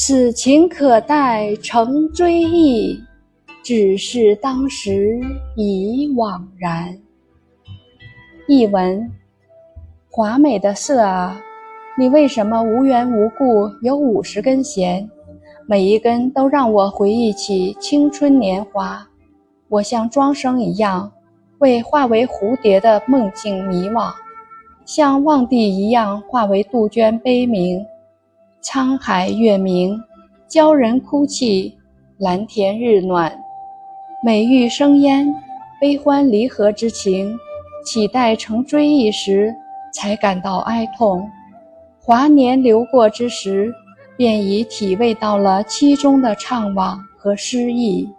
此情可待成追忆，只是当时已惘然。译文：华美的瑟啊，你为什么无缘无故有五十根弦？每一根都让我回忆起青春年华。我像庄生一样，为化为蝴蝶的梦境迷惘，像望帝一样化为杜鹃悲鸣。沧海月明，鲛人哭泣；蓝田日暖，美玉生烟。悲欢离合之情，岂待成追忆时才感到哀痛？华年流过之时，便已体味到了其中的怅惘和失意。